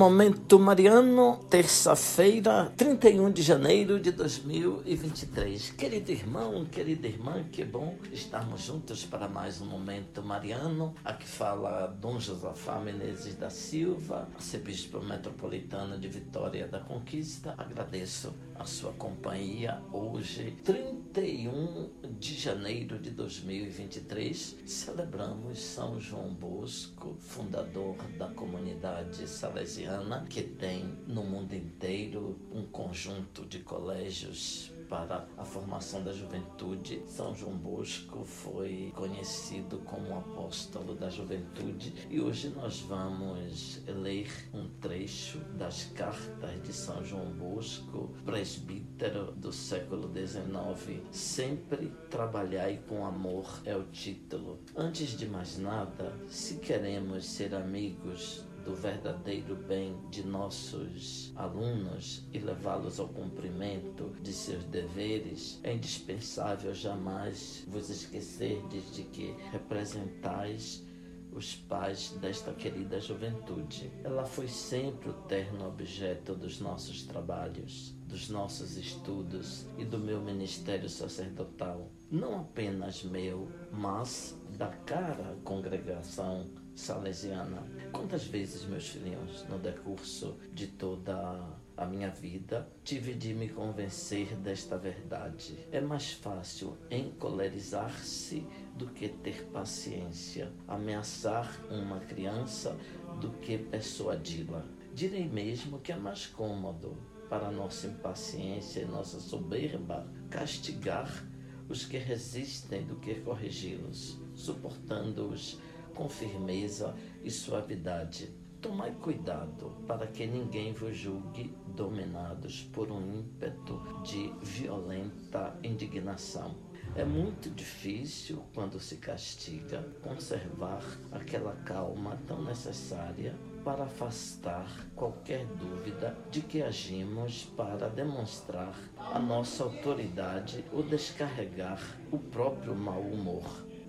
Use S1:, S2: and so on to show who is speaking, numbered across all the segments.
S1: Momento Mariano, terça-feira, 31 de janeiro de 2023. Querido irmão, querida irmã, que bom estarmos juntos para mais um Momento Mariano. Aqui fala Dom Josafá Menezes da Silva, arcebispo metropolitano de Vitória da Conquista. Agradeço a sua companhia hoje, 31 de janeiro de 2023. Celebramos São João Bosco, fundador da comunidade salesiana salesiana, que tem no mundo inteiro um conjunto de colégios para a formação da juventude. São João Bosco foi conhecido como apóstolo da juventude e hoje nós vamos ler um trecho das cartas de São João Bosco, presbítero do século XIX. Sempre trabalhai com amor é o título. Antes de mais nada, se queremos ser amigos do verdadeiro bem de nossos alunos e levá-los ao cumprimento de seus deveres, é indispensável jamais vos esquecerdes de que representais os pais desta querida juventude. Ela foi sempre o terno objeto dos nossos trabalhos, dos nossos estudos e do meu ministério sacerdotal. Não apenas meu, mas da cara congregação salesiana. Quantas vezes, meus filhinhos, no decurso de toda a minha vida, tive de me convencer desta verdade. É mais fácil encolerizar-se do que ter paciência, ameaçar uma criança do que persuadi-la. Direi mesmo que é mais cômodo para nossa impaciência e nossa soberba castigar os que resistem do que corrigi-los, suportando-os com firmeza e suavidade. Tomai cuidado para que ninguém vos julgue dominados por um ímpeto de violenta indignação. É muito difícil, quando se castiga, conservar aquela calma tão necessária para afastar qualquer dúvida de que agimos para demonstrar a nossa autoridade ou descarregar o próprio mau humor.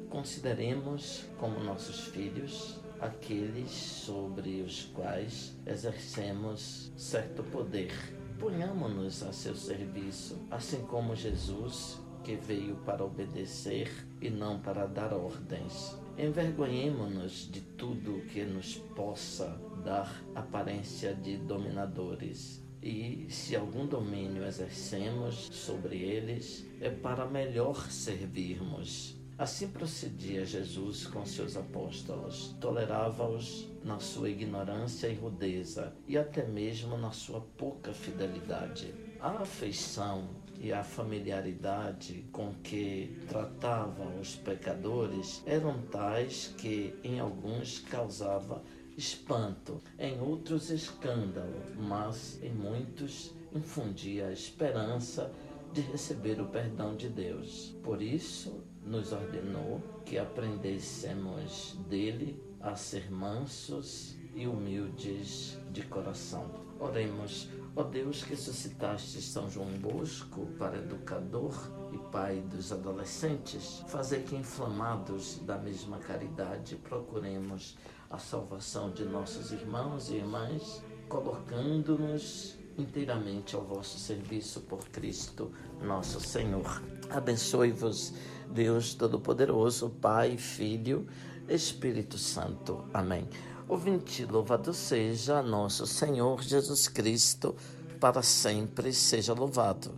S1: Consideremos como nossos filhos aqueles sobre os quais exercemos certo poder. Ponhamos-nos a seu serviço, assim como Jesus, que veio para obedecer e não para dar ordens. Envergonhemos-nos de tudo que nos possa dar aparência de dominadores. E se algum domínio exercemos sobre eles, é para melhor servirmos Assim procedia Jesus com seus apóstolos, tolerava-os na sua ignorância e rudeza e até mesmo na sua pouca fidelidade. A afeição e a familiaridade com que tratava os pecadores eram tais que em alguns causava espanto, em outros escândalo, mas em muitos infundia esperança de receber o perdão de Deus. Por isso, nos ordenou que aprendêssemos dele a ser mansos e humildes de coração. Oremos, ó Deus que suscitaste São João Bosco para educador e pai dos adolescentes, fazer que inflamados da mesma caridade procuremos a salvação de nossos irmãos e irmãs, colocando-nos inteiramente ao vosso serviço por Cristo, nosso Senhor. Abençoe-vos, Deus Todo-Poderoso, Pai, Filho, Espírito Santo. Amém. Ouvinte, louvado seja nosso Senhor Jesus Cristo, para sempre seja louvado.